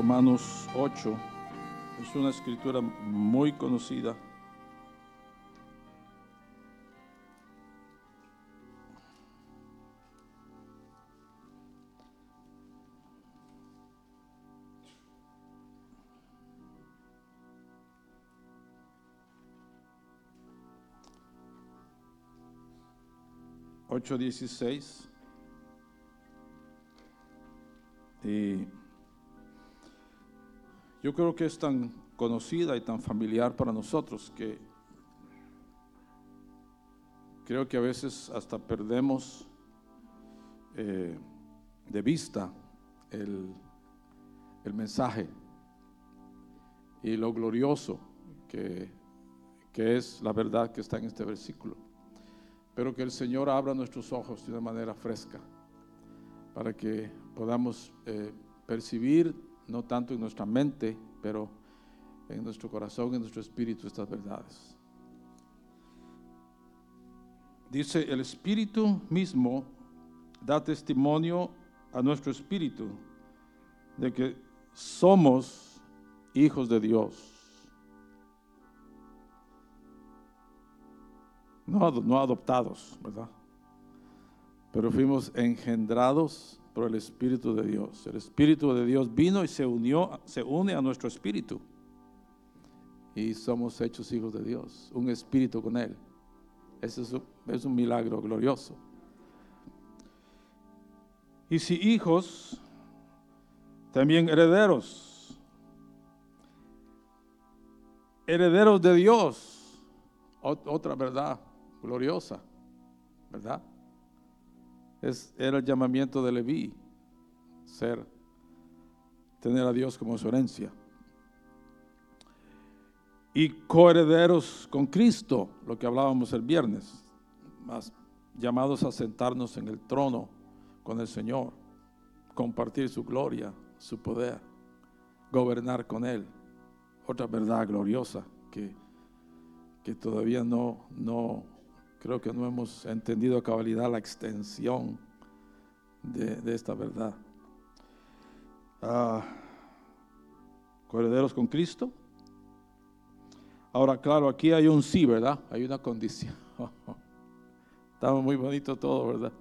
Romanos 8. Es una escritura muy conocida. Ocho dieciséis. Y yo creo que es tan conocida y tan familiar para nosotros que creo que a veces hasta perdemos eh, de vista el, el, mensaje y lo glorioso que, que es la verdad que está en este versículo. Pero que el Señor abra nuestros ojos de una manera fresca para que podamos eh, percibir, no tanto en nuestra mente, pero en nuestro corazón, en nuestro espíritu, estas verdades. Dice, el espíritu mismo da testimonio a nuestro espíritu de que somos hijos de Dios. No, no adoptados, ¿verdad? Pero fuimos engendrados por el Espíritu de Dios. El Espíritu de Dios vino y se unió, se une a nuestro espíritu. Y somos hechos hijos de Dios, un espíritu con Él. Ese es un, es un milagro glorioso. Y si hijos, también herederos. Herederos de Dios. Otra verdad gloriosa, ¿verdad? Es, era el llamamiento de Leví, ser, tener a Dios como su herencia. Y coherederos con Cristo, lo que hablábamos el viernes, más llamados a sentarnos en el trono con el Señor, compartir su gloria, su poder, gobernar con Él. Otra verdad gloriosa que, que todavía no, no, creo que no hemos entendido a cabalidad la extensión de, esta verdad. Ah, con Cristo. Ahora, claro, aquí hay un sí, ¿verdad? Hay una condición. Estamos muy bonito todo, ¿verdad?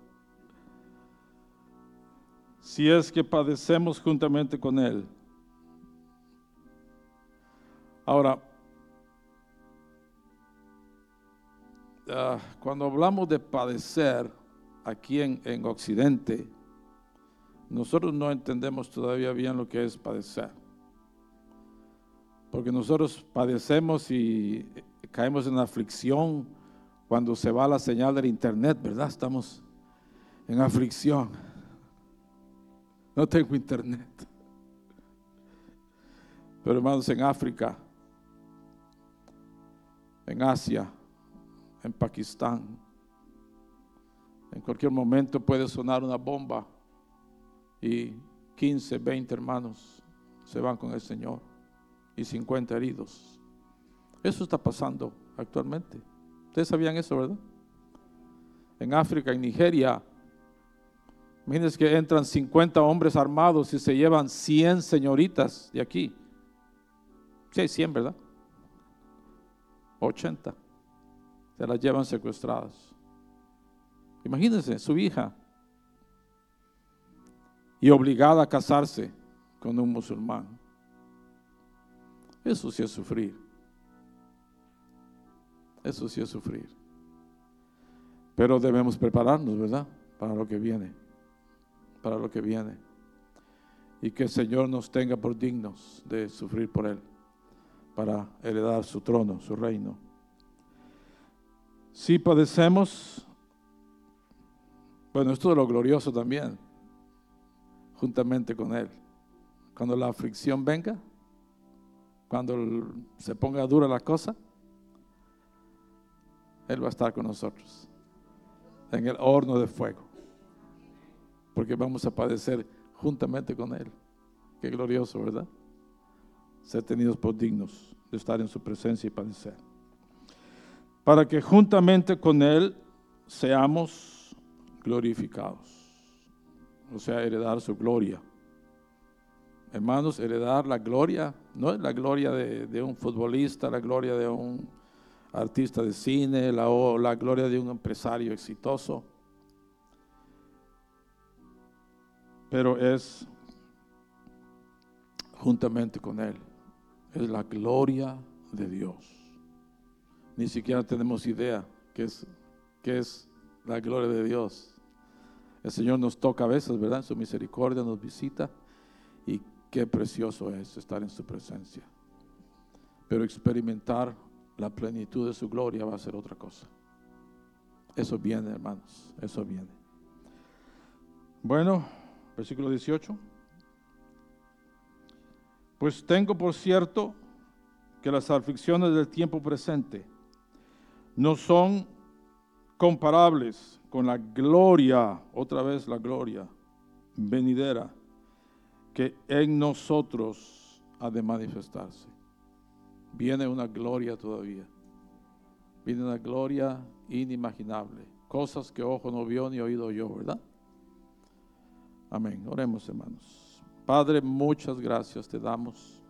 Si es que padecemos juntamente con Él. Ahora, Ah, cuando hablamos de padecer aquí en, en Occidente, nosotros no entendemos todavía bien lo que es padecer. Porque nosotros padecemos y caemos en aflicción cuando se va la señal del internet, ¿verdad? Estamos en aflicción. No tengo internet. Pero hermanos, en África, en Asia, en Pakistán. En cualquier momento puede sonar una bomba y 15, 20 hermanos se van con el Señor y 50 heridos. Eso está pasando actualmente. Ustedes sabían eso, ¿verdad? En África, en Nigeria, imagínense que entran 50 hombres armados y se llevan 100 señoritas de aquí. Sí, 100, ¿verdad? 80 se las llevan secuestradas. Imagínense, su hija, y obligada a casarse con un musulmán. Eso sí es sufrir. Eso sí es sufrir. Pero debemos prepararnos, ¿verdad? Para lo que viene. Para lo que viene. Y que el Señor nos tenga por dignos de sufrir por Él. Para heredar su trono, su reino. Si padecemos, bueno, esto es lo glorioso también, juntamente con Él. Cuando la aflicción venga, cuando se ponga dura la cosa, Él va a estar con nosotros en el horno de fuego, porque vamos a padecer juntamente con Él. Qué glorioso, ¿verdad? Ser tenidos por dignos de estar en su presencia y padecer para que juntamente con Él seamos glorificados, o sea, heredar su gloria. hermanos, heredar la gloria, no es la gloria de, un futbolista, la gloria de un artista de cine, la, gloria de un empresario exitoso, pero es juntamente con Él, es la gloria de Dios. Ni siquiera tenemos idea qué es, es la gloria de Dios. El Señor nos toca a veces, ¿verdad? En su misericordia nos visita y qué precioso es estar en su presencia. Pero experimentar la plenitud de su gloria va a ser otra cosa. Eso viene, hermanos, eso viene. Bueno, versículo 18. Pues tengo por cierto que las aflicciones del tiempo presente no son comparables con la gloria, otra vez la gloria venidera, que en nosotros ha de manifestarse. Viene una gloria todavía. Viene una gloria inimaginable. Cosas que ojo no vio ni oído yo, ¿verdad? Amén. Oremos, hermanos. Padre, muchas gracias te damos.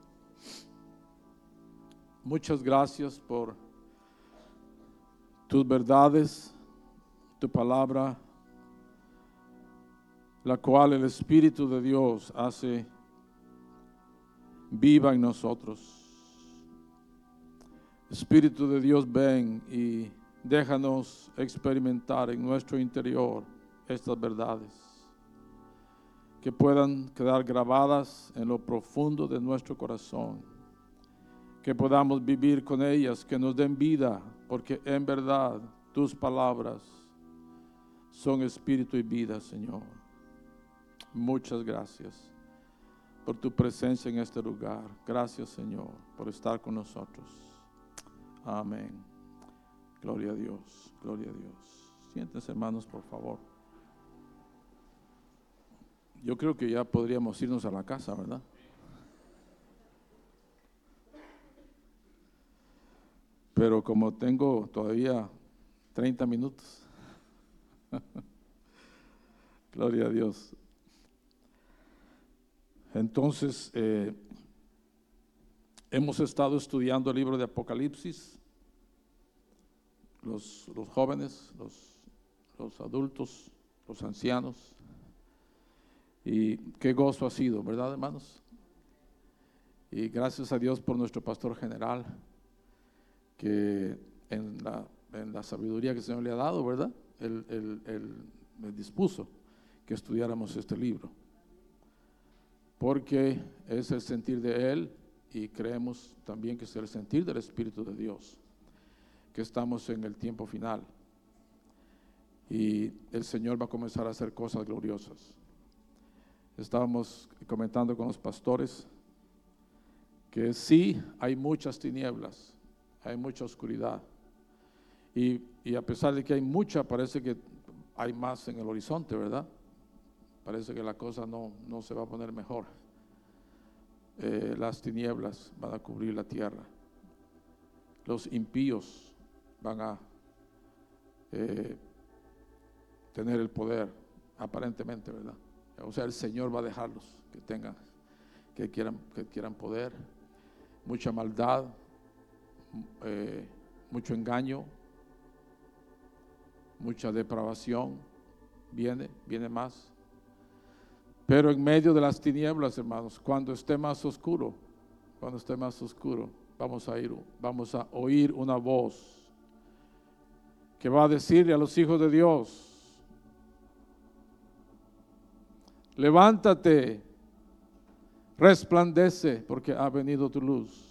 Muchas gracias por tus verdades, tu palabra, la cual el Espíritu de Dios hace viva en nosotros. Espíritu de Dios, ven y déjanos experimentar en nuestro interior estas verdades, que puedan quedar grabadas en lo profundo de nuestro corazón, que podamos vivir con ellas, que nos den vida porque en verdad tus palabras son espíritu y vida, Señor. Muchas gracias por tu presencia en este lugar. Gracias, Señor, por estar con nosotros. Amén. Gloria a Dios, gloria a Dios. Siéntense, hermanos, por favor. Yo creo que ya podríamos irnos a la casa, ¿verdad? Pero como tengo todavía 30 minutos, gloria a Dios. Entonces, eh, hemos estado estudiando el libro de Apocalipsis, los, jóvenes, los, los adultos, los ancianos, y qué gozo ha sido, ¿verdad, hermanos? Y gracias a Dios por nuestro pastor general que en la, en la sabiduría que el Señor le ha dado, ¿verdad? Él, me dispuso que estudiáramos este libro. Porque es el sentir de Él y creemos también que es el sentir del Espíritu de Dios, que estamos en el tiempo final. Y el Señor va a comenzar a hacer cosas gloriosas. Estábamos comentando con los pastores que sí hay muchas tinieblas, hay mucha oscuridad. Y, a pesar de que hay mucha, parece que hay más en el horizonte, ¿verdad? Parece que la cosa no, se va a poner mejor. Eh, las tinieblas van a cubrir la tierra. Los impíos van a eh, tener el poder, aparentemente, ¿verdad? O sea, el Señor va a dejarlos que tengan, que quieran, que quieran poder. Mucha maldad, eh, mucho engaño, mucha depravación, viene, viene más. Pero en medio de las tinieblas, hermanos, cuando esté más oscuro, cuando esté más oscuro, vamos a ir, vamos a oír una voz que va a decirle a los hijos de Dios, levántate, resplandece, porque ha venido tu luz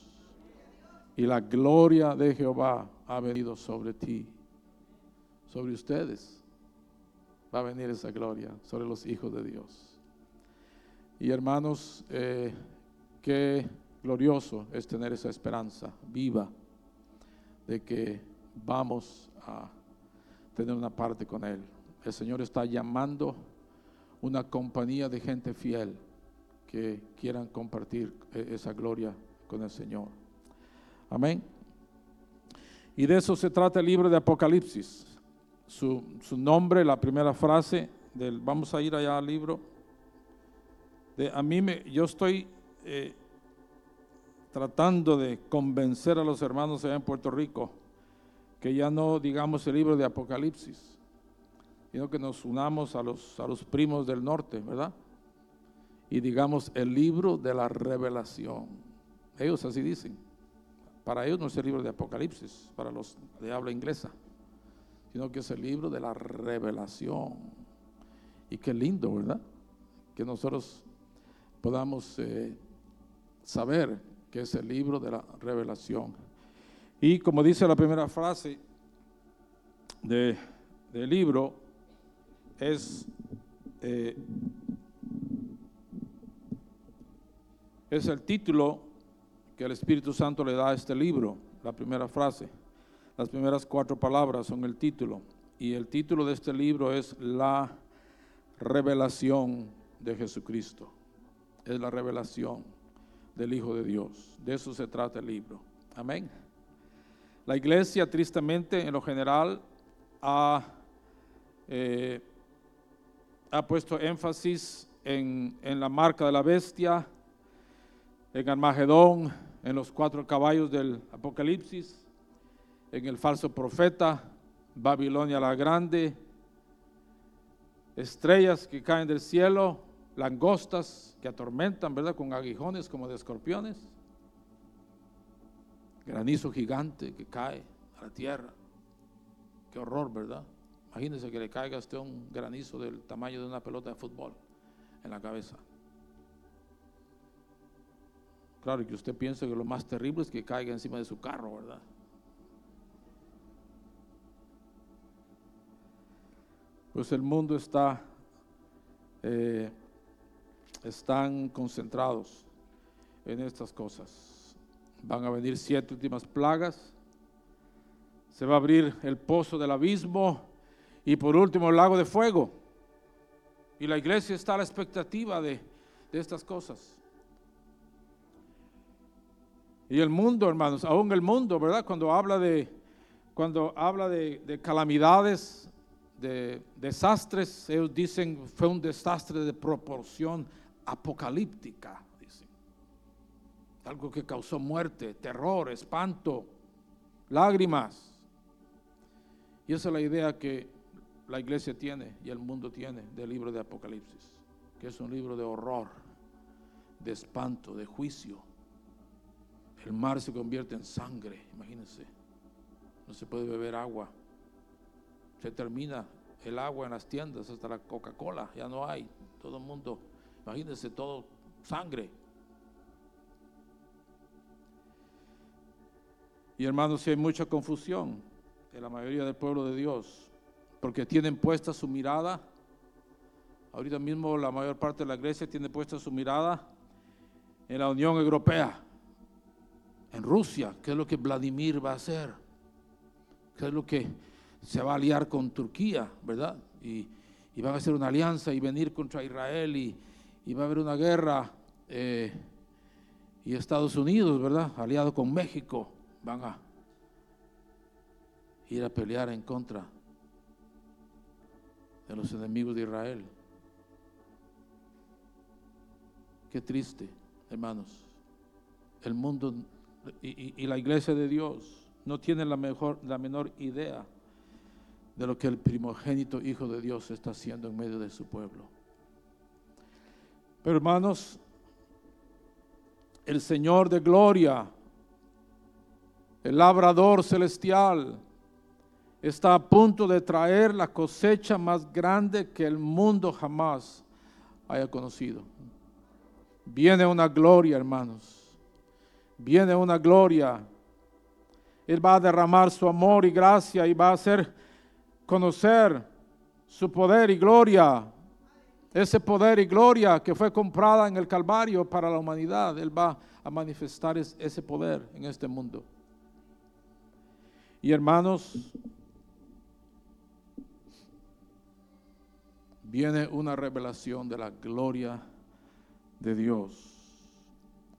y la gloria de Jehová ha venido sobre ti, sobre ustedes. Va a venir esa gloria sobre los hijos de Dios. Y hermanos, eh, qué glorioso es tener esa esperanza viva de que vamos a tener una parte con Él. El Señor está llamando una compañía de gente fiel que quieran compartir eh, esa gloria con el Señor. Amén. Y de eso se trata el libro de Apocalipsis. Su, nombre, la primera frase del, vamos a ir allá al libro. De, a mí me, yo estoy eh, tratando de convencer a los hermanos allá en Puerto Rico que ya no digamos el libro de Apocalipsis, sino que nos unamos a los, a los primos del norte, ¿verdad? Y digamos el libro de la revelación. Ellos así dicen. Para ellos no es el libro de Apocalipsis, para los de habla inglesa, sino que es el libro de la revelación. Y qué lindo, ¿verdad? Que nosotros podamos eh, saber que es el libro de la revelación. Y como dice la primera frase de, del libro, es, eh, es el título que el Espíritu Santo le da a este libro, la primera frase. Las primeras cuatro palabras son el título. Y el título de este libro es La revelación de Jesucristo. Es la revelación del Hijo de Dios. De eso se trata el libro. Amén. La iglesia, tristemente, en lo general, ha, eh, ha puesto énfasis en, en la marca de la bestia, en Armagedón, en los cuatro caballos del Apocalipsis, en el falso profeta, Babilonia la Grande, estrellas que caen del cielo, langostas que atormentan, ¿verdad? Con aguijones como de escorpiones, granizo gigante que cae a la tierra. Qué horror, ¿verdad? Imagínense que le caiga a usted un granizo del tamaño de una pelota de fútbol en la cabeza. Claro que usted piensa que lo más terrible es que caiga encima de su carro, ¿verdad? Pues el mundo está, eh, están concentrados en estas cosas. Van a venir siete últimas plagas, se va a abrir el pozo del abismo y por último el lago de fuego. Y la iglesia está a la expectativa de, de estas cosas. Y el mundo, hermanos, aún el mundo, ¿verdad? Cuando habla de, cuando habla de, calamidades, de desastres, ellos dicen fue un desastre de proporción apocalíptica, dicen. Algo que causó muerte, terror, espanto, lágrimas. Y esa es la idea que la iglesia tiene y el mundo tiene del libro de Apocalipsis, que es un libro de horror, de espanto, de juicio el mar se convierte en sangre, imagínense. No se puede beber agua. Se termina el agua en las tiendas, hasta la Coca-Cola, ya no hay. Todo el mundo, imagínense, todo sangre. Y hermanos, si hay mucha confusión en la mayoría del pueblo de Dios, porque tienen puesta su mirada, ahorita mismo la mayor parte de la iglesia tiene puesta su mirada en la Unión Europea en Rusia, qué es lo que Vladimir va a hacer, qué es lo que se va a aliar con Turquía, ¿verdad? Y, van a hacer una alianza y venir contra Israel y, va a haber una guerra. Eh, y Estados Unidos, ¿verdad? Aliado con México, van a ir a pelear en contra de los enemigos de Israel. Qué triste, hermanos. El mundo y, la iglesia de Dios no tiene la, mejor, la menor idea de lo que el primogénito Hijo de Dios está haciendo en medio de su pueblo. Pero hermanos, el Señor de gloria, el labrador celestial, está a punto de traer la cosecha más grande que el mundo jamás haya conocido. Viene una gloria, hermanos viene una gloria. Él va a derramar su amor y gracia y va a hacer conocer su poder y gloria. Ese poder y gloria que fue comprada en el Calvario para la humanidad, Él va a manifestar ese poder en este mundo. Y hermanos, viene una revelación de la gloria de Dios.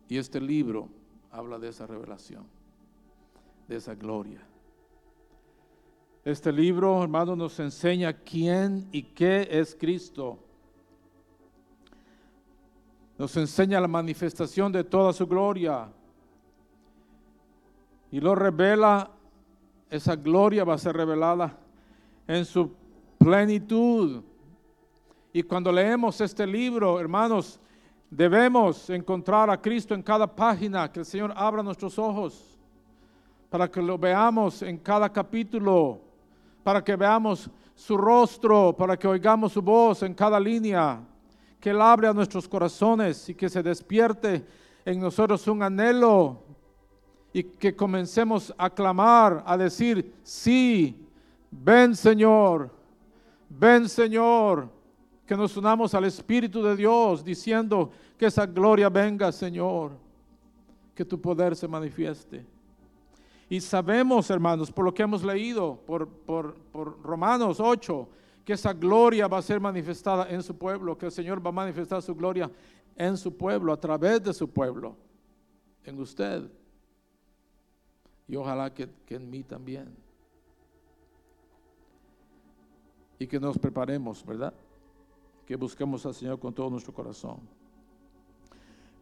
Y este libro habla de esa revelación, de esa gloria. Este libro, hermano, nos enseña quién y qué es Cristo. nos enseña la manifestación de toda su gloria y lo revela, esa gloria va a ser revelada en su plenitud. Y cuando leemos este libro, hermanos, debemos encontrar a Cristo en cada página, que el Señor abra nuestros ojos para que lo veamos en cada capítulo, para que veamos su rostro, para que oigamos su voz en cada línea, que Él abre nuestros corazones y que se despierte en nosotros un anhelo y que comencemos a clamar, a decir, sí, ven Señor, ven Señor, que nos unamos al Espíritu de Dios diciendo que esa gloria venga Señor, que tu poder se manifieste. Y sabemos, hermanos, por lo que hemos leído, por, por, por Romanos 8, que esa gloria va a ser manifestada en su pueblo, que el Señor va a manifestar su gloria en su pueblo, a través de su pueblo, en usted. Y ojalá que, que en mí también. Y que nos preparemos, ¿verdad? Que busquemos al Señor con todo nuestro corazón.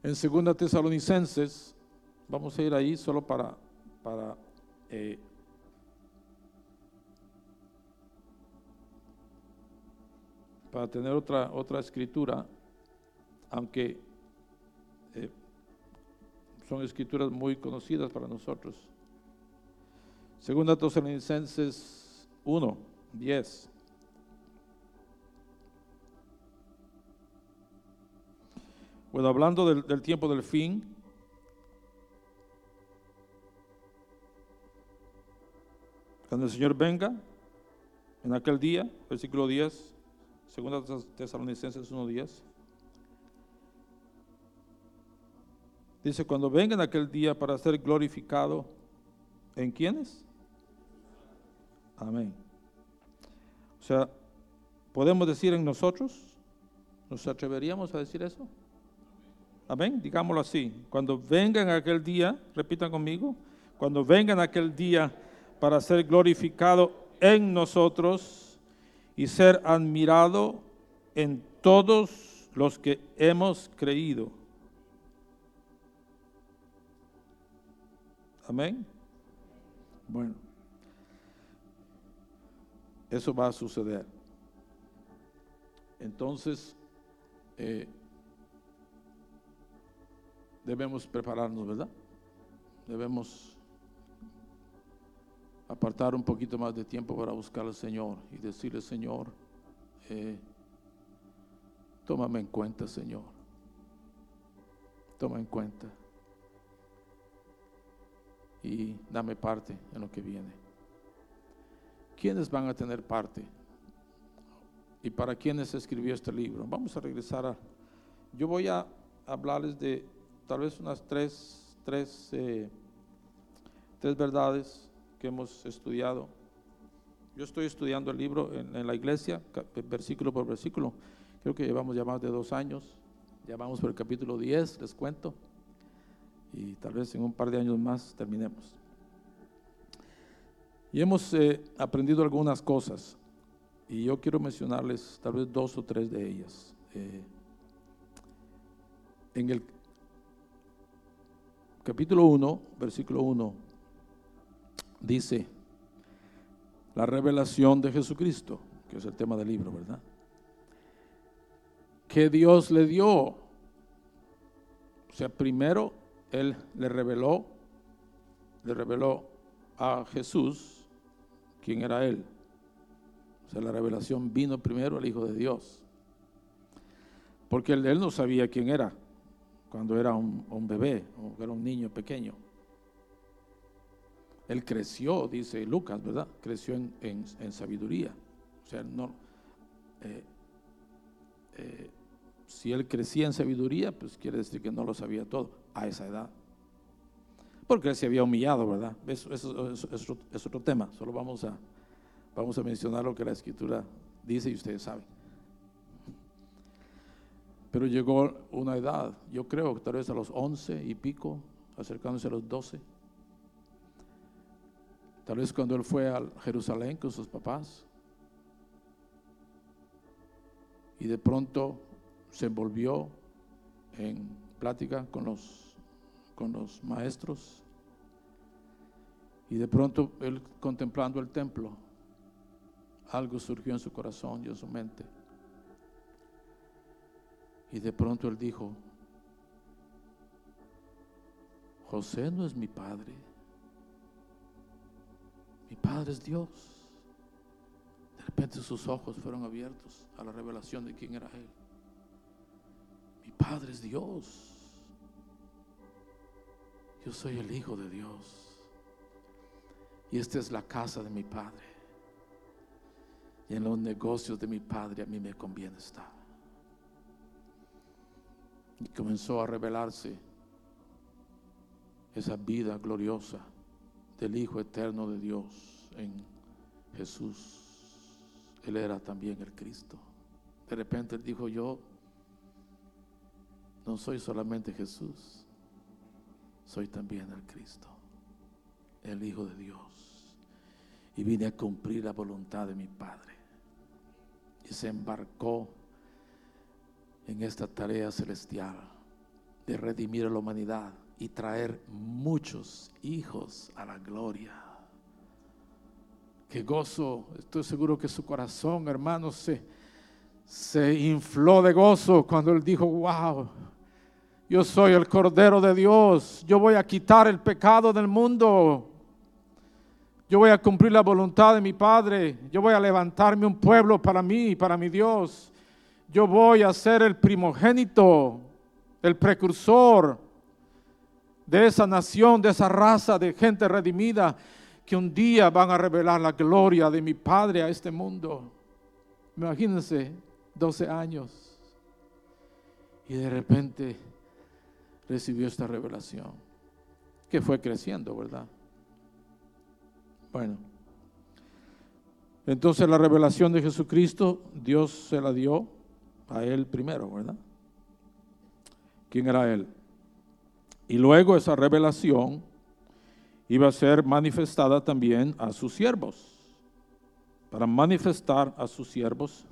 En 2 Tesalonicenses, vamos a ir ahí solo para para eh, para tener otra, otra escritura, aunque eh, son escrituras muy conocidas para nosotros. Segunda Tesalonicenses 1, 10. Bueno, hablando del, del tiempo del fin, Cuando el Señor venga, en aquel día, versículo 10, segunda Tesalonicenses 1.10, dice, cuando venga en aquel día para ser glorificado, ¿en quiénes? Amén. O sea, ¿podemos decir en nosotros? ¿Nos atreveríamos a decir eso? Amén, digámoslo así. Cuando venga en aquel día, repitan conmigo, cuando venga en aquel día para ser glorificado en nosotros y ser admirado en todos los que hemos creído. Amén. Bueno, eso va a suceder. Entonces, eh, debemos prepararnos, ¿verdad? Debemos apartar un poquito más de tiempo para buscar al Señor y decirle, Señor, eh, tómame en cuenta, Señor. Toma en cuenta. Y dame parte en lo que viene. ¿Quiénes van a tener parte? ¿Y para quiénes escribió este libro? Vamos a regresar a... Yo voy a hablarles de tal vez unas tres, tres, eh, tres verdades que hemos estudiado. Yo estoy estudiando el libro en, la iglesia, versículo por versículo. Creo que llevamos ya más de dos años. Ya vamos por el capítulo 10, les cuento. Y tal vez en un par de años más terminemos. Y hemos eh, aprendido algunas cosas. Y yo quiero mencionarles tal vez dos o tres de ellas. Eh, en el capítulo 1, versículo 1 dice la revelación de Jesucristo, que es el tema del libro, ¿verdad? Que Dios le dio. O sea, primero Él le reveló, le reveló a Jesús quién era Él. O sea, la revelación vino primero al Hijo de Dios. Porque él, no sabía quién era cuando era un, bebé o era un niño pequeño. Él creció, dice Lucas, ¿verdad? Creció en, sabiduría. O sea, no, eh, eh, si él crecía en sabiduría, pues quiere decir que no lo sabía todo a esa edad. Porque él se había humillado, ¿verdad? Eso, es otro tema. Solo vamos a, vamos a mencionar lo que la escritura dice y ustedes saben. Pero llegó una edad, yo creo, tal vez a los 11 y pico, acercándose a los 12 Tal vez cuando él fue a Jerusalén con sus papás y de pronto se envolvió en plática con los, con los maestros. Y de pronto él contemplando el templo, algo surgió en su corazón y en su mente. Y de pronto él dijo, José no es mi padre, mi padre es Dios. De repente sus ojos fueron abiertos a la revelación de quién era él. Mi padre es Dios. Yo soy el Hijo de Dios. Y esta es la casa de mi Padre. Y en los negocios de mi Padre a mí me conviene estar. Y comenzó a revelarse esa vida gloriosa del Hijo eterno de Dios en Jesús. Él era también el Cristo. De repente él dijo, yo no soy solamente Jesús, soy también el Cristo, el Hijo de Dios. Y vine a cumplir la voluntad de mi Padre. Y se embarcó en esta tarea celestial de redimir a la humanidad y traer muchos hijos a la gloria. Qué gozo, estoy seguro que su corazón, hermano, se, se infló de gozo cuando él dijo, wow, yo soy el Cordero de Dios, yo voy a quitar el pecado del mundo. Yo voy a cumplir la voluntad de mi Padre. Yo voy a levantarme un pueblo para mí, para mi Dios. Yo voy a ser el primogénito, el precursor de esa nación, de esa raza de gente redimida que un día van a revelar la gloria de mi Padre a este mundo. Imagínense, 12 años. Y de repente recibió esta revelación, que fue creciendo, ¿verdad? Bueno, entonces la revelación de Jesucristo, Dios se la dio a él primero, ¿verdad? ¿Quién era él? Y luego esa revelación iba a ser manifestada también a sus siervos, para manifestar a sus siervos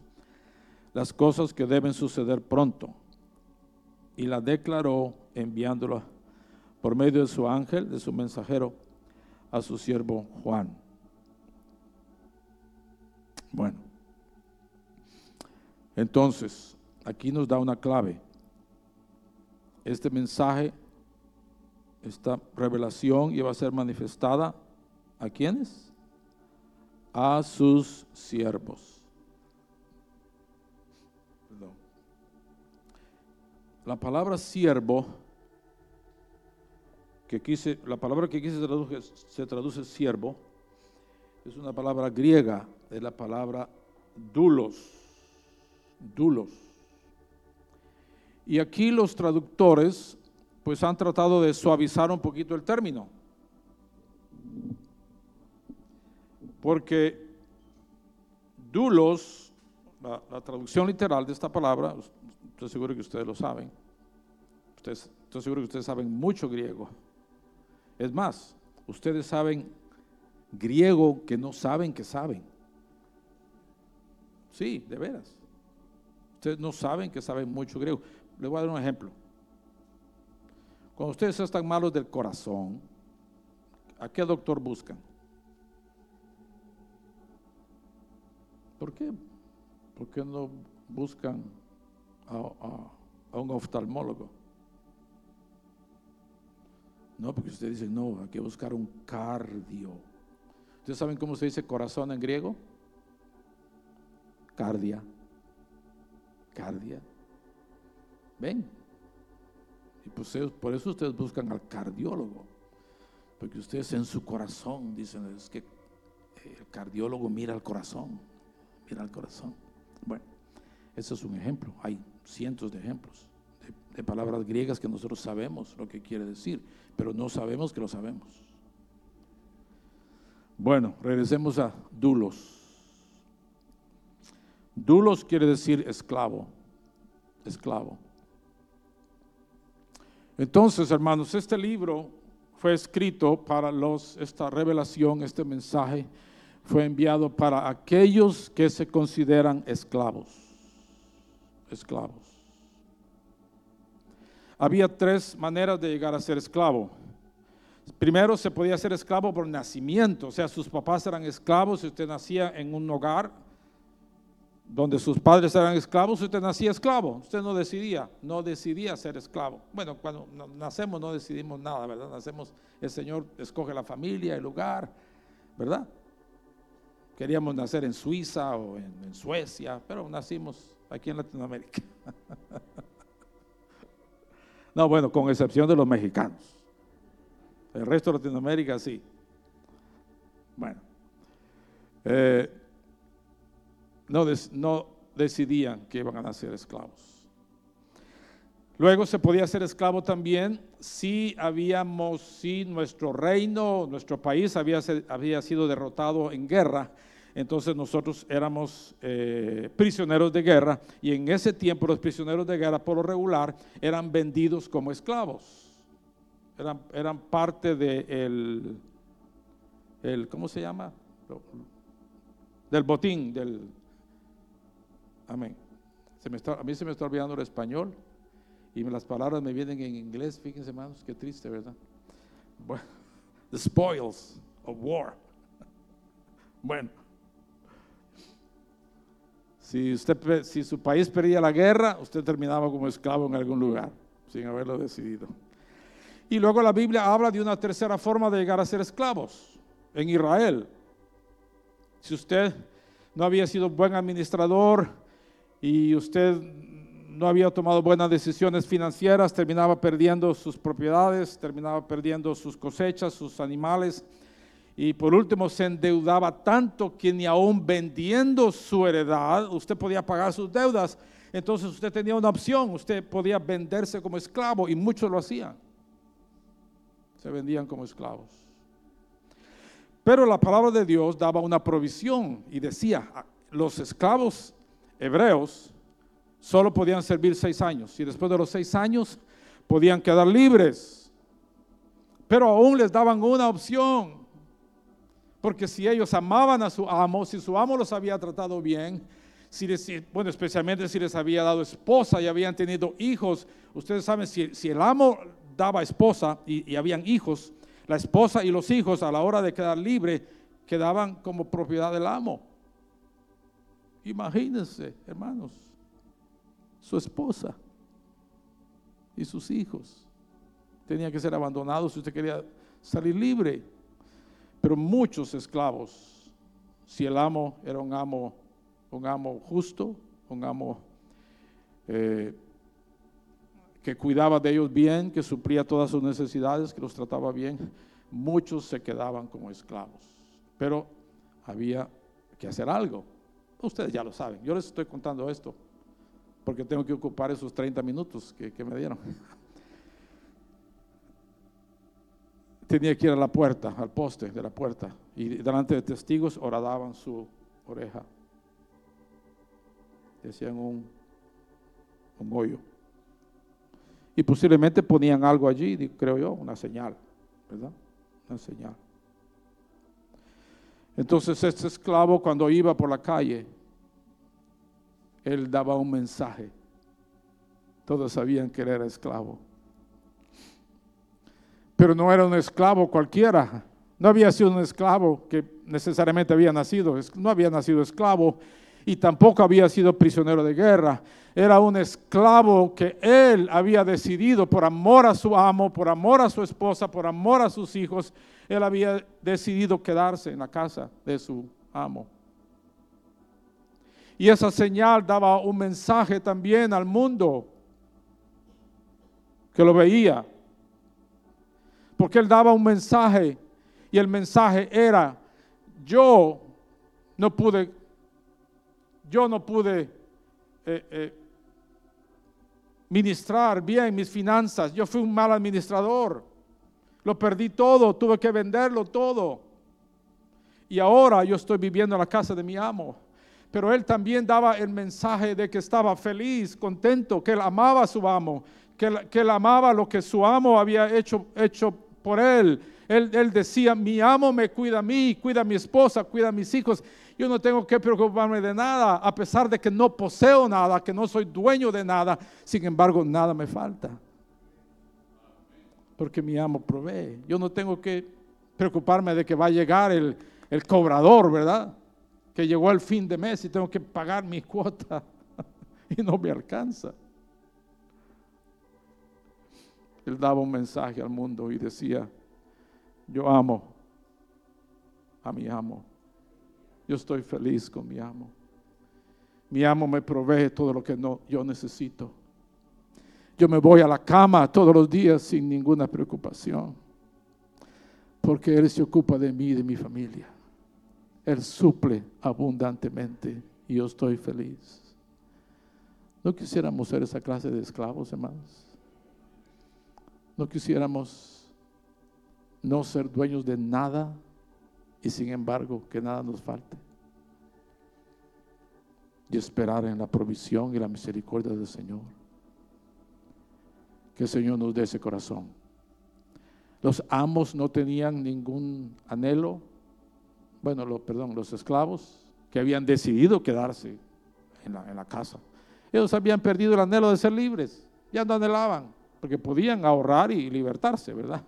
las cosas que deben suceder pronto. Y la declaró enviándola por medio de su ángel, de su mensajero, a su siervo Juan. Bueno, entonces, aquí nos da una clave. Este mensaje esta revelación iba a ser manifestada a quiénes? A sus siervos. La palabra siervo, que quise, la palabra que aquí se traduce, se traduce siervo, es una palabra griega, es la palabra dulos. Dulos. Y aquí los traductores pues han tratado de suavizar un poquito el término. Porque dulos, la, traducción literal de esta palabra, estoy seguro que ustedes lo saben, ustedes, estoy seguro que ustedes saben mucho griego. Es más, ustedes saben griego que no saben que saben. Sí, de veras. Ustedes no saben que saben mucho griego. Les voy a dar un ejemplo. Cuando ustedes están malos del corazón, ¿a qué doctor buscan? ¿Por qué? ¿Por qué no buscan a, un oftalmólogo? No, porque ustedes dicen, no, hay que buscar un cardio. ¿Ustedes saben cómo se dice corazón en griego? Cardia. Cardia. Ven, y pues por eso ustedes buscan al cardiólogo, porque ustedes en su corazón dicen, es que el cardiólogo mira al corazón, mira al corazón. Bueno, ese es un ejemplo, hay cientos de ejemplos de, de palabras griegas que nosotros sabemos lo que quiere decir, pero no sabemos que lo sabemos. Bueno, regresemos a dulos. Dulos quiere decir esclavo, esclavo. Entonces, hermanos, este libro fue escrito para los, esta revelación, este mensaje fue enviado para aquellos que se consideran esclavos. Esclavos. había tres maneras de llegar a ser esclavo. Primero se podía ser esclavo por nacimiento, o sea, sus papás eran esclavos y usted nacía en un hogar donde sus padres eran esclavos, usted nacía esclavo, usted no decidía, no decidía ser esclavo. Bueno, cuando nacemos no decidimos nada, ¿verdad? Nacemos, el Señor escoge la familia, el lugar, ¿verdad? Queríamos nacer en Suiza o en, Suecia, pero nacimos aquí en Latinoamérica. no, bueno, con excepción de los mexicanos. El resto de Latinoamérica sí. Bueno. Eh, no, no decidían que iban a nacer esclavos. Luego se podía ser esclavo también si habíamos, si nuestro reino, nuestro país había, había sido derrotado en guerra, entonces nosotros éramos eh, prisioneros de guerra y en ese tiempo los prisioneros de guerra por lo regular eran vendidos como esclavos, eran, eran parte del, el, ¿cómo se llama? Del botín, del, Amén. Se me está, a mí se me está olvidando el español y las palabras me vienen en inglés. Fíjense, hermanos, qué triste, ¿verdad? Bueno, the spoils of war. Bueno, si, usted, si su país perdía la guerra, usted terminaba como esclavo en algún lugar, sin haberlo decidido. Y luego la Biblia habla de una tercera forma de llegar a ser esclavos en Israel. Si usted no había sido buen administrador, y usted no había tomado buenas decisiones financieras, terminaba perdiendo sus propiedades, terminaba perdiendo sus cosechas, sus animales. Y por último se endeudaba tanto que ni aún vendiendo su heredad, usted podía pagar sus deudas. Entonces usted tenía una opción, usted podía venderse como esclavo y muchos lo hacían. Se vendían como esclavos. Pero la palabra de Dios daba una provisión y decía, los esclavos hebreos solo podían servir seis años y después de los seis años podían quedar libres. Pero aún les daban una opción, porque si ellos amaban a su amo, si su amo los había tratado bien, si bueno, especialmente si les había dado esposa y habían tenido hijos, ustedes saben, si, el amo daba esposa y, y habían hijos, la esposa y los hijos a la hora de quedar libre quedaban como propiedad del amo. Imagínense, hermanos, su esposa y sus hijos tenían que ser abandonados si usted quería salir libre. Pero muchos esclavos, si el amo era un amo, un amo justo, un amo eh, que cuidaba de ellos bien, que suplía todas sus necesidades, que los trataba bien, muchos se quedaban como esclavos. Pero había que hacer algo. Ustedes ya lo saben. Yo les estoy contando esto porque tengo que ocupar esos 30 minutos que, me dieron. Tenía que ir a la puerta, al poste de la puerta, y delante de testigos oradaban su oreja. Decían un, un hoyo. Y posiblemente ponían algo allí, creo yo, una señal, ¿verdad? Una señal. Entonces este esclavo cuando iba por la calle, él daba un mensaje. Todos sabían que él era esclavo. Pero no era un esclavo cualquiera. No había sido un esclavo que necesariamente había nacido. No había nacido esclavo y tampoco había sido prisionero de guerra. Era un esclavo que él había decidido por amor a su amo, por amor a su esposa, por amor a sus hijos. Él había decidido quedarse en la casa de su amo. Y esa señal daba un mensaje también al mundo que lo veía. Porque él daba un mensaje y el mensaje era, yo no pude, yo no pude eh, eh, ministrar bien mis finanzas, yo fui un mal administrador, lo perdí todo, tuve que venderlo todo. Y ahora yo estoy viviendo en la casa de mi amo pero él también daba el mensaje de que estaba feliz, contento, que él amaba a su amo, que él, amaba lo que su amo había hecho, hecho por él. él. Él decía, mi amo me cuida a mí, cuida a mi esposa, cuida a mis hijos. Yo no tengo que preocuparme de nada, a pesar de que no poseo nada, que no soy dueño de nada. Sin embargo, nada me falta. porque mi amo provee. Yo no tengo que preocuparme de que va a llegar el, el cobrador, ¿verdad? Que llegó el fin de mes y tengo que pagar mi cuota y no me alcanza. Él daba un mensaje al mundo y decía, yo amo a mi amo. Yo estoy feliz con mi amo. Mi amo me provee todo lo que no, yo necesito. Yo me voy a la cama todos los días sin ninguna preocupación, porque Él se ocupa de mí y de mi familia. Él suple abundantemente y yo estoy feliz. ¿No quisiéramos ser esa clase de esclavos, hermanos? ¿No quisiéramos no ser dueños de nada y sin embargo que nada nos falte? Y esperar en la provisión y la misericordia del Señor. Que el Señor nos dé ese corazón. Los amos no tenían ningún anhelo. Bueno, lo, perdón, los esclavos que habían decidido quedarse en la, en la casa ellos habían perdido el anhelo de ser libres, ya no anhelaban, porque podían ahorrar y libertarse, ¿verdad?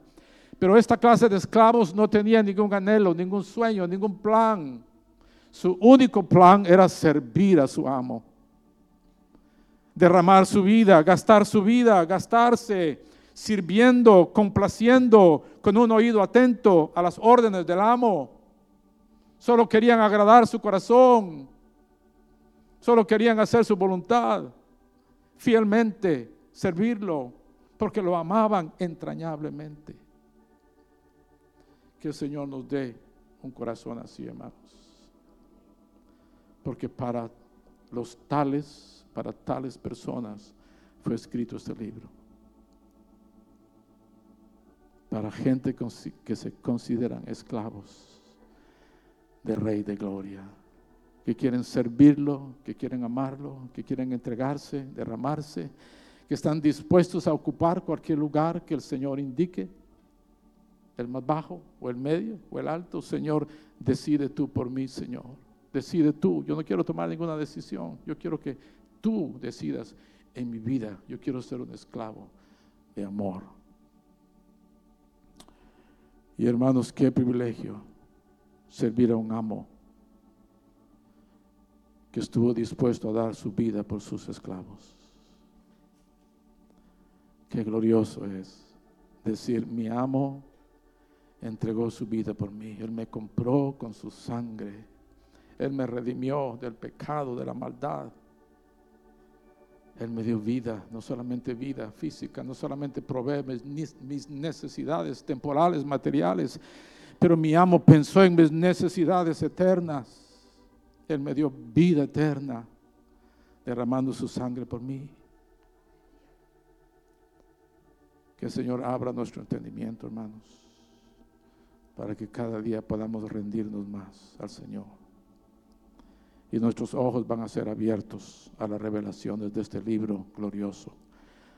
Pero esta clase de esclavos no tenía ningún anhelo, ningún sueño, ningún plan. Su único plan era servir a su amo. Derramar su vida, gastar su vida, gastarse, sirviendo, complaciendo, con un oído atento a las órdenes del amo. Solo querían agradar su corazón, Solo querían hacer su voluntad, fielmente servirlo, porque lo amaban entrañablemente. Que el Señor nos dé un corazón así, hermanos. Porque para los tales, para tales personas fue escrito este libro. Para gente que se consideran esclavos del Rey de Gloria que quieren servirlo, que quieren amarlo, que quieren entregarse, derramarse, que están dispuestos a ocupar cualquier lugar que el Señor indique, el más bajo o el medio o el alto. Señor, decide tú por mí, Señor. Decide tú. Yo no quiero tomar ninguna decisión. Yo quiero que tú decidas en mi vida. Yo quiero ser un esclavo de amor. Y hermanos, qué privilegio servir a un amo que estuvo dispuesto a dar su vida por sus esclavos. Qué glorioso es decir, mi amo entregó su vida por mí, Él me compró con su sangre, Él me redimió del pecado, de la maldad. Él me dio vida, no solamente vida física, no solamente provee mis necesidades temporales, materiales, pero mi amo pensó en mis necesidades eternas. Él me dio vida eterna, derramando su sangre por mí. Que el Señor abra nuestro entendimiento, hermanos, para que cada día podamos rendirnos más al Señor. Y nuestros ojos van a ser abiertos a las revelaciones de este libro glorioso,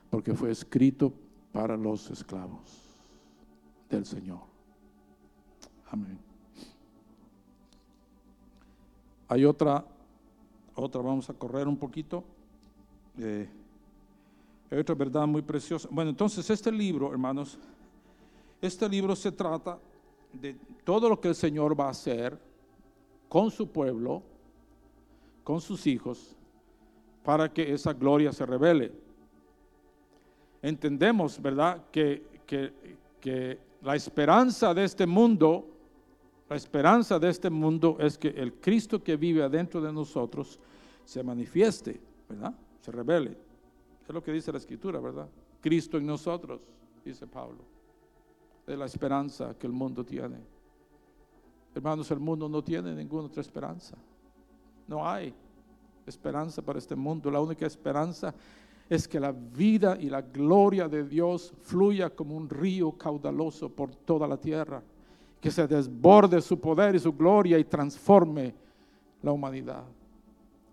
porque fue escrito para los esclavos del Señor. Amén. Hay otra, otra, vamos a correr un poquito. Eh, hay otra verdad muy preciosa. Bueno, entonces este libro, hermanos, este libro se trata de todo lo que el Señor va a hacer con su pueblo, con sus hijos, para que esa gloria se revele. Entendemos, ¿verdad?, que, que, que la esperanza de este mundo la esperanza de este mundo es que el Cristo que vive adentro de nosotros se manifieste, ¿verdad? Se revele. Es lo que dice la Escritura, ¿verdad? Cristo en nosotros, dice Pablo. Es la esperanza que el mundo tiene. Hermanos, el mundo no tiene ninguna otra esperanza. No hay esperanza para este mundo. La única esperanza es que la vida y la gloria de Dios fluya como un río caudaloso por toda la tierra que se desborde su poder y su gloria y transforme la humanidad.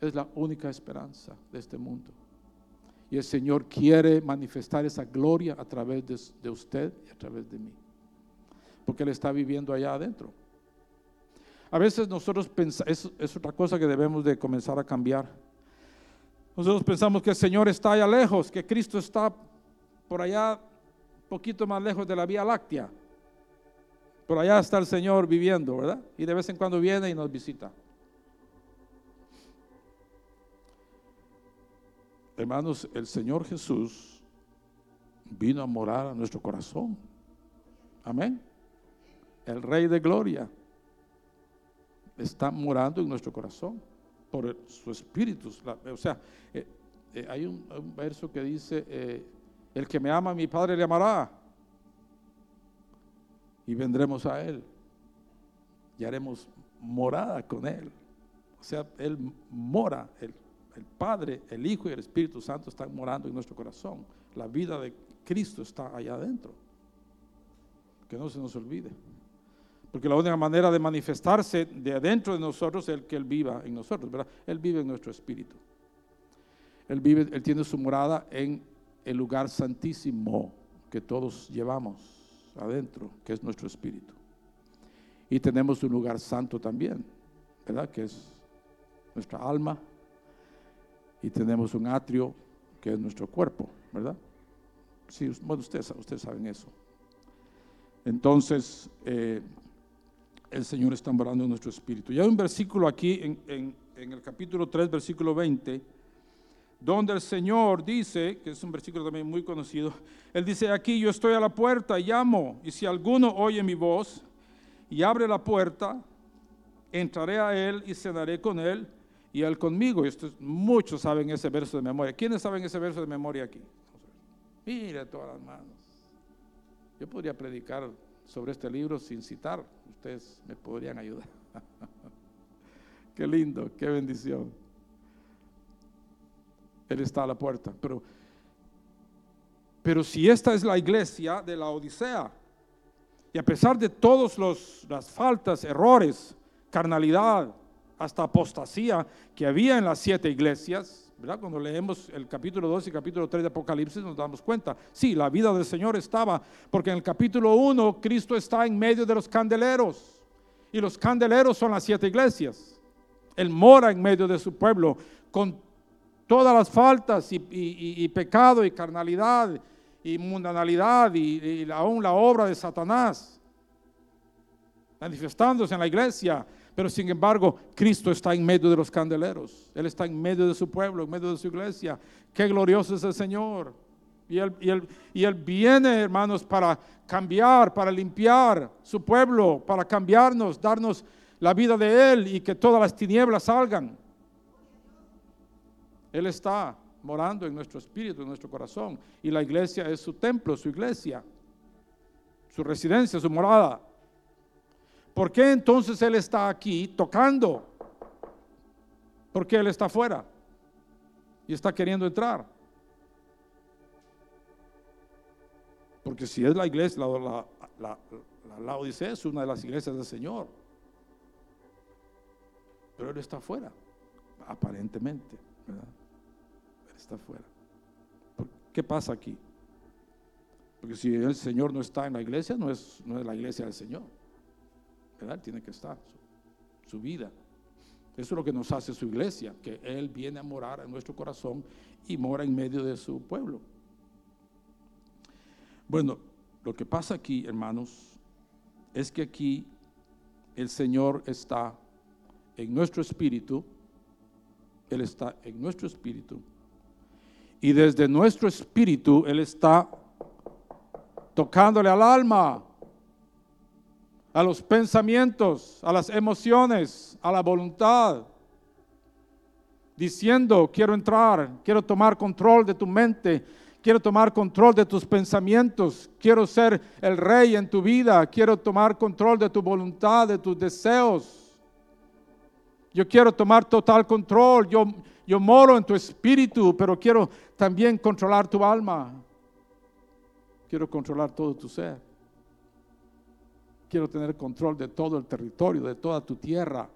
Es la única esperanza de este mundo. Y el Señor quiere manifestar esa gloria a través de, usted y a través de mí. Porque Él está viviendo allá adentro. A veces nosotros pensamos, es, es otra cosa que debemos de comenzar a cambiar. Nosotros pensamos que el Señor está allá lejos, que Cristo está por allá poquito más lejos de la Vía Láctea. Por allá está el Señor viviendo, ¿verdad? Y de vez en cuando viene y nos visita. Hermanos, el Señor Jesús vino a morar a nuestro corazón. Amén. El Rey de Gloria está morando en nuestro corazón por su espíritu. O sea, eh, eh, hay un, verso que dice, eh, el que me ama, mi Padre le amará. Y vendremos a Él. Y haremos morada con Él. O sea, Él mora, el, el Padre, el Hijo y el Espíritu Santo están morando en nuestro corazón. La vida de Cristo está allá adentro. Que no se nos olvide. Porque la única manera de manifestarse de adentro de nosotros es que Él viva en nosotros, ¿verdad? Él vive en nuestro espíritu. Él vive, Él tiene su morada en el lugar santísimo que todos llevamos adentro, que es nuestro espíritu. Y tenemos un lugar santo también, ¿verdad? Que es nuestra alma. Y tenemos un atrio que es nuestro cuerpo, ¿verdad? Sí, bueno, ustedes, ustedes saben eso. Entonces, eh, el Señor está en nuestro espíritu. Y hay un versículo aquí en, el capítulo 3, versículo 20, donde el Señor dice, que es un versículo también muy conocido, Él dice, aquí yo estoy a la puerta llamo, y si alguno oye mi voz y abre la puerta, entraré a Él y cenaré con Él y Él conmigo. Muchos saben ese verso de memoria. ¿Quiénes saben ese verso de memoria aquí? Mire todas las manos. Yo podría predicar sobre este libro sin citar me podrían ayudar. qué lindo, qué bendición. Él está a la puerta. Pero, pero si esta es la iglesia de la Odisea, y a pesar de todas las faltas, errores, carnalidad, hasta apostasía que había en las siete iglesias, cuando leemos el capítulo 2 y capítulo 3 de Apocalipsis nos damos cuenta. Sí, la vida del Señor estaba, porque en el capítulo 1 Cristo está en medio de los candeleros. Y los candeleros son las siete iglesias. Él mora en medio de su pueblo con todas las faltas y, pecado y carnalidad y mundanalidad y, y aún la obra de Satanás manifestándose en la iglesia. Pero sin embargo, Cristo está en medio de los candeleros. Él está en medio de su pueblo, en medio de su iglesia. Qué glorioso es el Señor. Y él, y él, y él viene, hermanos, para cambiar, para limpiar su pueblo, para cambiarnos, darnos la vida de Él y que todas las tinieblas salgan. Él está morando en nuestro espíritu, en nuestro corazón. Y la iglesia es su templo, su iglesia, su residencia, su morada. ¿Por qué entonces Él está aquí tocando? Porque Él está afuera y está queriendo entrar. Porque si es la iglesia, la, la, la, Odisea es una de las iglesias del Señor. Pero Él está afuera, aparentemente. ¿verdad? Él está afuera. ¿Qué pasa aquí? Porque si el Señor no está en la iglesia, no es, no es la iglesia del Señor. Tiene que estar su, vida. Eso es lo que nos hace su iglesia, que Él viene a morar en nuestro corazón y mora en medio de su pueblo. Bueno, lo que pasa aquí, hermanos, es que aquí el Señor está en nuestro espíritu, Él está en nuestro espíritu, y desde nuestro espíritu Él está tocándole al alma a los pensamientos, a las emociones, a la voluntad, diciendo, quiero entrar, quiero tomar control de tu mente, quiero tomar control de tus pensamientos, quiero ser el rey en tu vida, quiero tomar control de tu voluntad, de tus deseos. Yo quiero tomar total control, yo, yo moro en tu espíritu, pero quiero también controlar tu alma. Quiero controlar todo tu ser. Quiero tener control de todo el territorio, de toda tu tierra,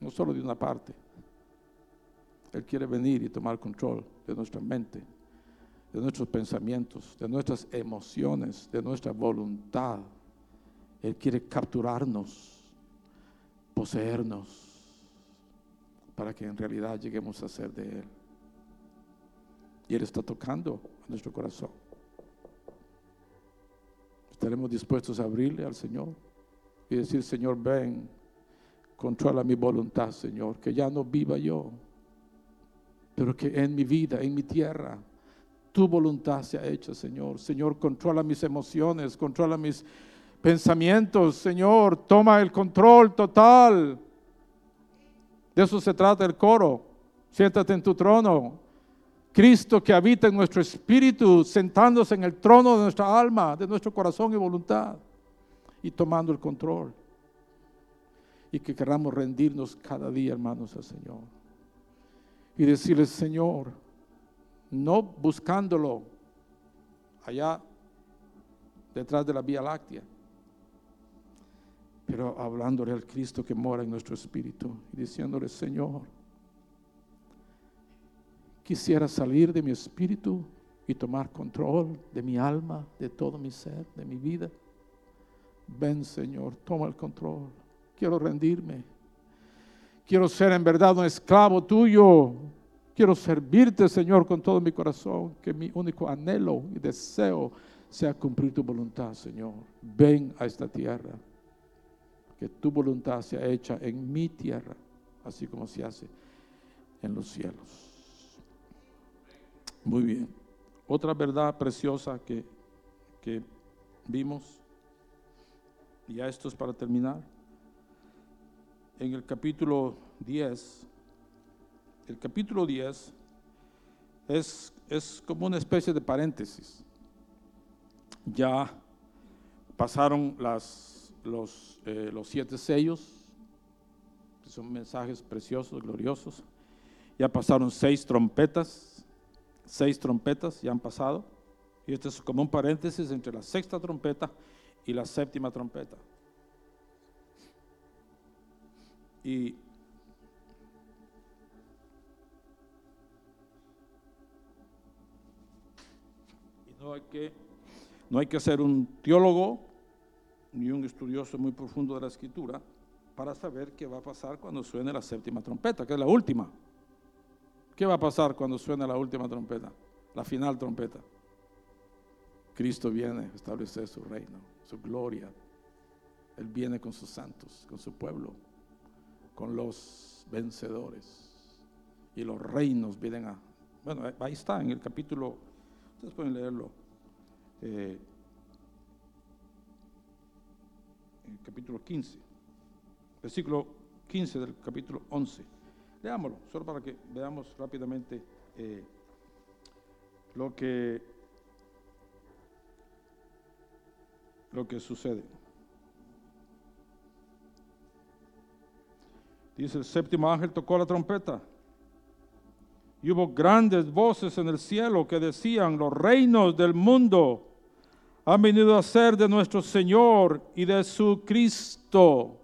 no solo de una parte. Él quiere venir y tomar control de nuestra mente, de nuestros pensamientos, de nuestras emociones, de nuestra voluntad. Él quiere capturarnos, poseernos, para que en realidad lleguemos a ser de Él. Y Él está tocando a nuestro corazón. Estaremos dispuestos a abrirle al Señor y decir, Señor, ven, controla mi voluntad, Señor, que ya no viva yo, pero que en mi vida, en mi tierra, tu voluntad se ha hecho, Señor. Señor, controla mis emociones, controla mis pensamientos, Señor, toma el control total. De eso se trata el coro. Siéntate en tu trono. Cristo que habita en nuestro espíritu, sentándose en el trono de nuestra alma, de nuestro corazón y voluntad, y tomando el control. Y que queramos rendirnos cada día, hermanos, al Señor. Y decirle, Señor, no buscándolo allá detrás de la Vía Láctea, pero hablándole al Cristo que mora en nuestro espíritu y diciéndole, Señor, quisiera salir de mi espíritu y tomar control de mi alma, de todo mi ser, de mi vida. Ven, Señor, toma el control. Quiero rendirme. Quiero ser en verdad un esclavo tuyo. Quiero servirte, Señor, con todo mi corazón. Que mi único anhelo y deseo sea cumplir tu voluntad, Señor. Ven a esta tierra. Que tu voluntad sea hecha en mi tierra, así como se hace en los cielos. Muy bien. Otra verdad preciosa que, que vimos, y ya esto es para terminar, en el capítulo 10, el capítulo 10 es, es como una especie de paréntesis. Ya pasaron las, los, eh, los siete sellos, que son mensajes preciosos, gloriosos. Ya pasaron seis trompetas, seis trompetas ya han pasado. Y este es como un paréntesis entre la sexta trompeta y la séptima trompeta. Y no hay que no hay que ser un teólogo ni un estudioso muy profundo de la escritura para saber qué va a pasar cuando suene la séptima trompeta, que es la última. ¿Qué va a pasar cuando suene la última trompeta? La final trompeta. Cristo viene a establecer su reino, su gloria. Él viene con sus santos, con su pueblo, con los vencedores. Y los reinos vienen a... Bueno, ahí está en el capítulo, ustedes pueden leerlo. Eh, el capítulo 15, versículo 15 del capítulo 11. Leámoslo, solo para que veamos rápidamente eh, lo que lo que sucede. Dice el séptimo ángel tocó la trompeta y hubo grandes voces en el cielo que decían, los reinos del mundo han venido a ser de nuestro Señor y de su Cristo,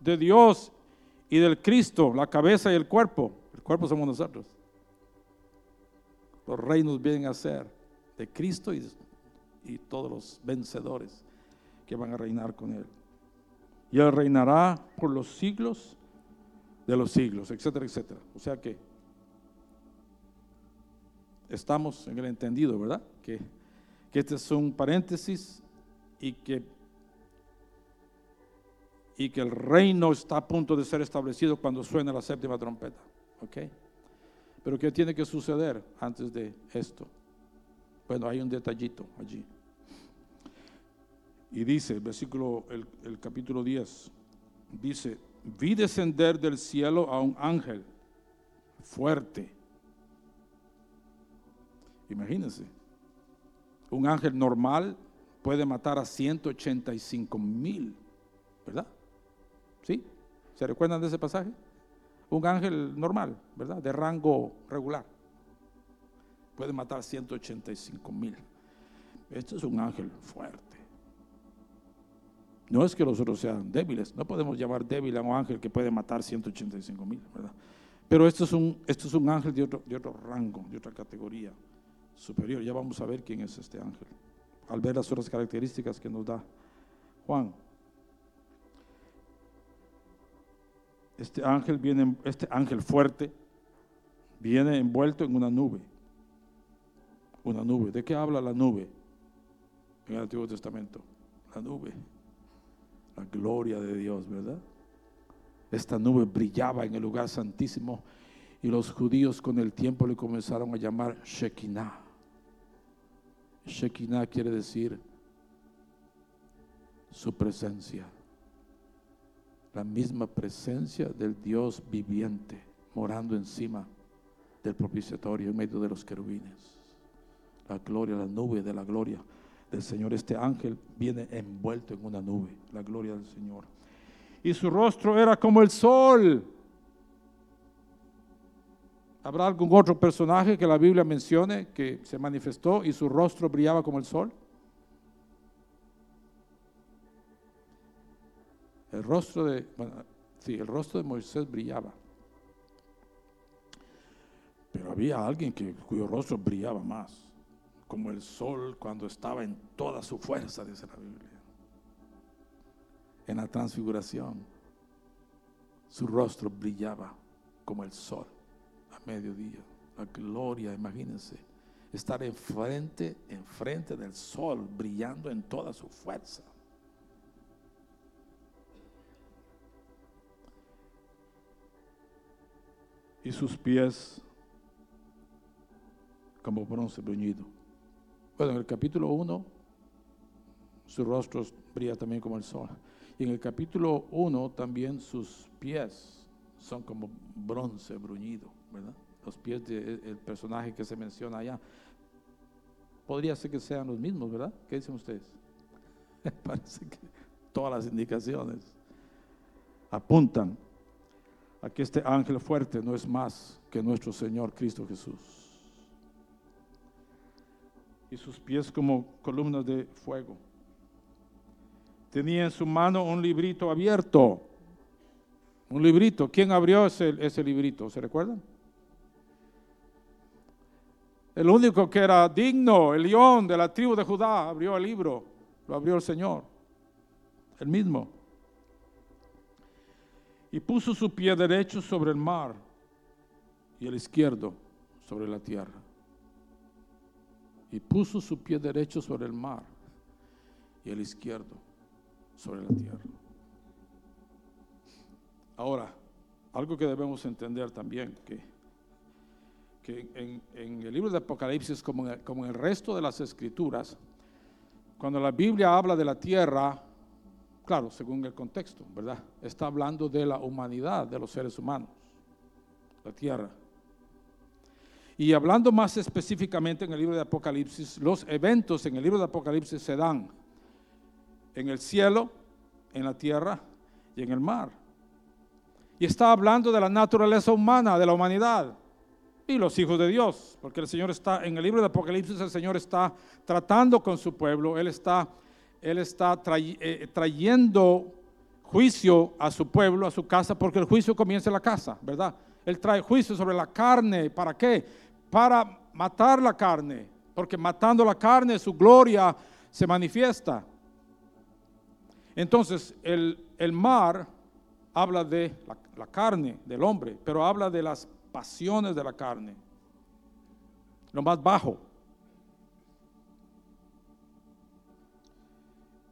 de Dios y del Cristo, la cabeza y el cuerpo. El cuerpo somos nosotros. Los reinos vienen a ser de Cristo y, y todos los vencedores que van a reinar con Él. Y Él reinará por los siglos de los siglos, etcétera, etcétera. O sea que estamos en el entendido, ¿verdad? Que, que este es un paréntesis y que y que el reino está a punto de ser establecido cuando suene la séptima trompeta. ¿Ok? Pero ¿qué tiene que suceder antes de esto? Bueno, hay un detallito allí. Y dice, el versículo, el capítulo 10, dice, vi descender del cielo a un ángel fuerte. Imagínense, un ángel normal puede matar a 185 mil, ¿verdad? ¿Sí? ¿Se recuerdan de ese pasaje? Un ángel normal, ¿verdad? De rango regular. Puede matar 185 mil. Este es un ángel fuerte. No es que los otros sean débiles. No podemos llamar débil a un ángel que puede matar 185 mil, ¿verdad? Pero esto es un, es un ángel de otro, de otro rango, de otra categoría superior. Ya vamos a ver quién es este ángel. Al ver las otras características que nos da Juan. Este ángel viene, este ángel fuerte, viene envuelto en una nube. Una nube. ¿De qué habla la nube? en el Antiguo Testamento? La nube, la gloria de Dios, ¿verdad? Esta nube brillaba en el lugar santísimo y los judíos con el tiempo le comenzaron a llamar Shekinah. Shekinah quiere decir su presencia, la misma presencia del Dios viviente morando encima del propiciatorio en medio de los querubines. La gloria, la nube de la gloria del Señor. Este ángel viene envuelto en una nube, la gloria del Señor. Y su rostro era como el sol. ¿Habrá algún otro personaje que la Biblia mencione que se manifestó y su rostro brillaba como el sol? El rostro de, sí, el rostro de Moisés brillaba. Pero había alguien que, cuyo rostro brillaba más, como el sol cuando estaba en toda su fuerza, dice la Biblia. En la transfiguración, su rostro brillaba como el sol a mediodía. La gloria, imagínense, estar enfrente, enfrente del sol, brillando en toda su fuerza. Y sus pies como bronce bruñido. Bueno, en el capítulo 1, su rostro brilla también como el sol. Y en el capítulo 1 también sus pies son como bronce bruñido, ¿verdad? Los pies del personaje que se menciona allá. Podría ser que sean los mismos, ¿verdad? ¿Qué dicen ustedes? Parece que todas las indicaciones apuntan a que este ángel fuerte no es más que nuestro Señor Cristo Jesús y sus pies como columnas de fuego. Tenía en su mano un librito abierto. Un librito. ¿Quién abrió ese, ese librito? ¿Se recuerdan? El único que era digno, el león de la tribu de Judá, abrió el libro. Lo abrió el Señor. El mismo. Y puso su pie derecho sobre el mar y el izquierdo sobre la tierra y puso su pie derecho sobre el mar y el izquierdo sobre la tierra. Ahora, algo que debemos entender también, que, que en, el libro de Apocalipsis, como en, como en el resto de las escrituras, cuando la Biblia habla de la tierra, claro, según el contexto, ¿verdad? Está hablando de la humanidad, de los seres humanos, la tierra. Y hablando más específicamente en el libro de Apocalipsis, los eventos en el libro de Apocalipsis se dan en el cielo, en la tierra y en el mar. Y está hablando de la naturaleza humana, de la humanidad y los hijos de Dios, porque el Señor está, en el libro de Apocalipsis el Señor está tratando con su pueblo, Él está, él está eh, trayendo juicio a su pueblo, a su casa, porque el juicio comienza en la casa, ¿verdad? Él trae juicio sobre la carne, ¿para qué? para matar la carne, porque matando la carne su gloria se manifiesta. Entonces, el, mar habla de la, carne del hombre, pero habla de las pasiones de la carne, lo más bajo.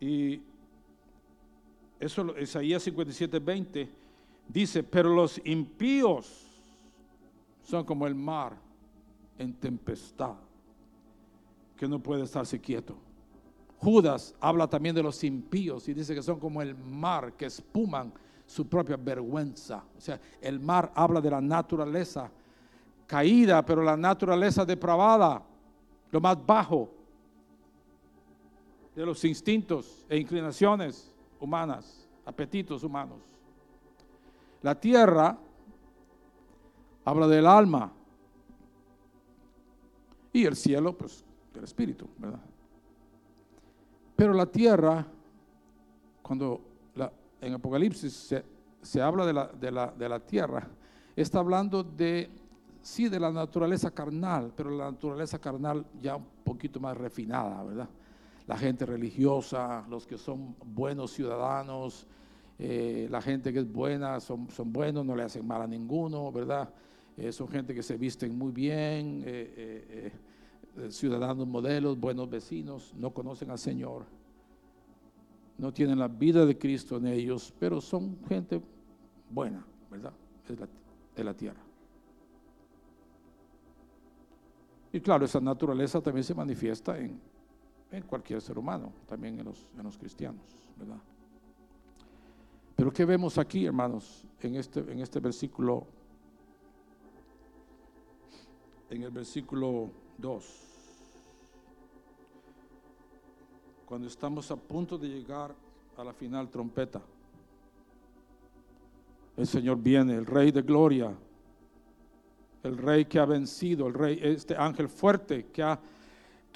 Y eso, Isaías 57, 20, dice, pero los impíos son como el mar en tempestad, que no puede estarse quieto. Judas habla también de los impíos y dice que son como el mar que espuman su propia vergüenza. O sea, el mar habla de la naturaleza caída, pero la naturaleza depravada, lo más bajo de los instintos e inclinaciones humanas, apetitos humanos. La tierra habla del alma, y el cielo, pues, del Espíritu, ¿verdad? Pero la tierra, cuando en Apocalipsis se, habla de la, de, la, de la tierra, está hablando de, sí, de la naturaleza carnal, pero la naturaleza carnal ya un poquito más refinada, ¿verdad? La gente religiosa, los que son buenos ciudadanos, eh, la gente que es buena, son, son buenos, no le hacen mal a ninguno, ¿verdad? Eh, son gente que se visten muy bien, eh, ciudadanos modelos, buenos vecinos, no conocen al Señor, no tienen la vida de Cristo en ellos, pero son gente buena, ¿verdad? Es de la tierra. Y claro, esa naturaleza también se manifiesta en, en cualquier ser humano, también en los, en los cristianos, ¿verdad? Pero ¿qué vemos aquí, hermanos, en este, en este versículo? En el versículo 2. Cuando estamos a punto de llegar a la final trompeta, el Señor viene, el Rey de Gloria, el Rey que ha vencido, el Rey, este ángel fuerte que ha,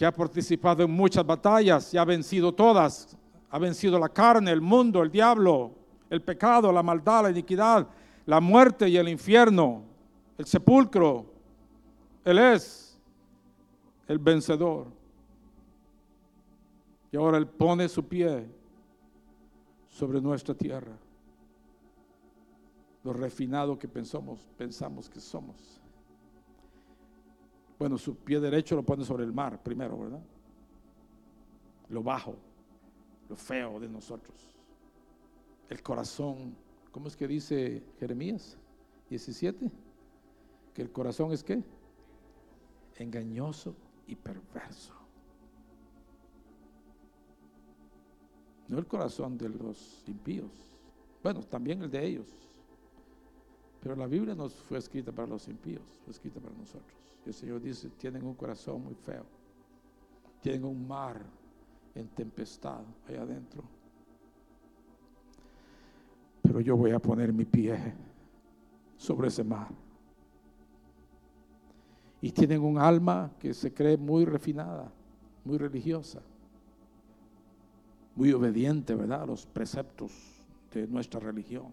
que ha participado en muchas batallas y ha vencido todas, ha vencido la carne, el mundo, el diablo, el pecado, la maldad, la iniquidad, la muerte y el infierno, el sepulcro. Él es el vencedor. Y ahora Él pone su pie sobre nuestra tierra. Lo refinado que pensamos, pensamos que somos. Bueno, su pie derecho lo pone sobre el mar primero, ¿verdad? Lo bajo, lo feo de nosotros. El corazón, ¿cómo es que dice Jeremías 17? Que el corazón es qué? Engañoso y perverso. No el corazón de los impíos. Bueno, también el de ellos. Pero la Biblia no fue escrita para los impíos, fue escrita para nosotros. El Señor dice, tienen un corazón muy feo. Tienen un mar en tempestad allá adentro. Pero yo voy a poner mi pie sobre ese mar. Y tienen un alma que se cree muy refinada, muy religiosa muy obediente, ¿verdad?, a los preceptos de nuestra religión.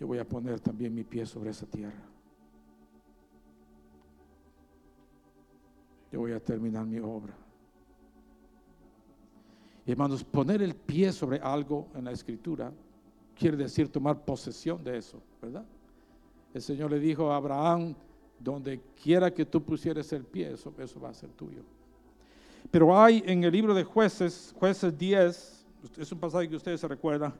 Yo voy a poner también mi pie sobre esa tierra. Yo voy a terminar mi obra. hermanos, poner el pie sobre algo en la escritura quiere decir tomar posesión de eso, ¿verdad? El Señor le dijo a Abraham, donde quiera que tú pusieras el pie, eso, eso va a ser tuyo. Pero hay en el libro de jueces, jueces 10, es un pasaje que ustedes se recuerdan,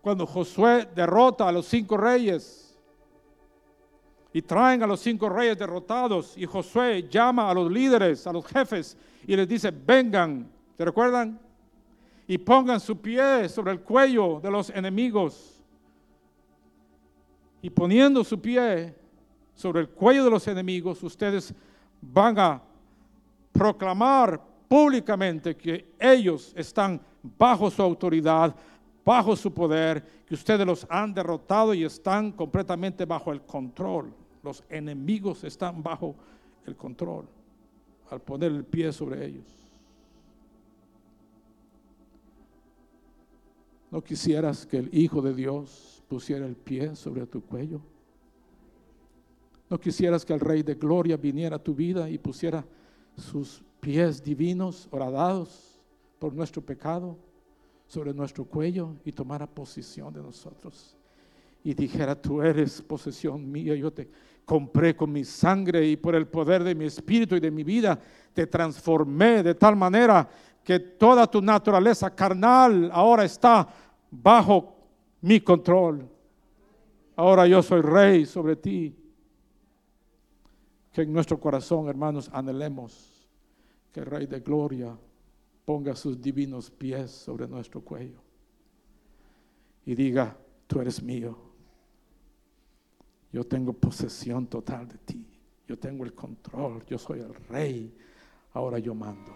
cuando Josué derrota a los cinco reyes y traen a los cinco reyes derrotados y Josué llama a los líderes, a los jefes y les dice, vengan, ¿se recuerdan? Y pongan su pie sobre el cuello de los enemigos. Y poniendo su pie sobre el cuello de los enemigos, ustedes van a proclamar públicamente que ellos están bajo su autoridad, bajo su poder, que ustedes los han derrotado y están completamente bajo el control. Los enemigos están bajo el control al poner el pie sobre ellos. ¿No quisieras que el Hijo de Dios pusiera el pie sobre tu cuello? ¿No quisieras que el Rey de Gloria viniera a tu vida y pusiera sus pies divinos, horadados por nuestro pecado, sobre nuestro cuello y tomara posición de nosotros. Y dijera, tú eres posesión mía, yo te compré con mi sangre y por el poder de mi espíritu y de mi vida, te transformé de tal manera que toda tu naturaleza carnal ahora está bajo mi control. Ahora yo soy rey sobre ti. Que en nuestro corazón, hermanos, anhelemos que el Rey de Gloria ponga sus divinos pies sobre nuestro cuello y diga, tú eres mío. Yo tengo posesión total de ti. Yo tengo el control. Yo soy el rey. Ahora yo mando.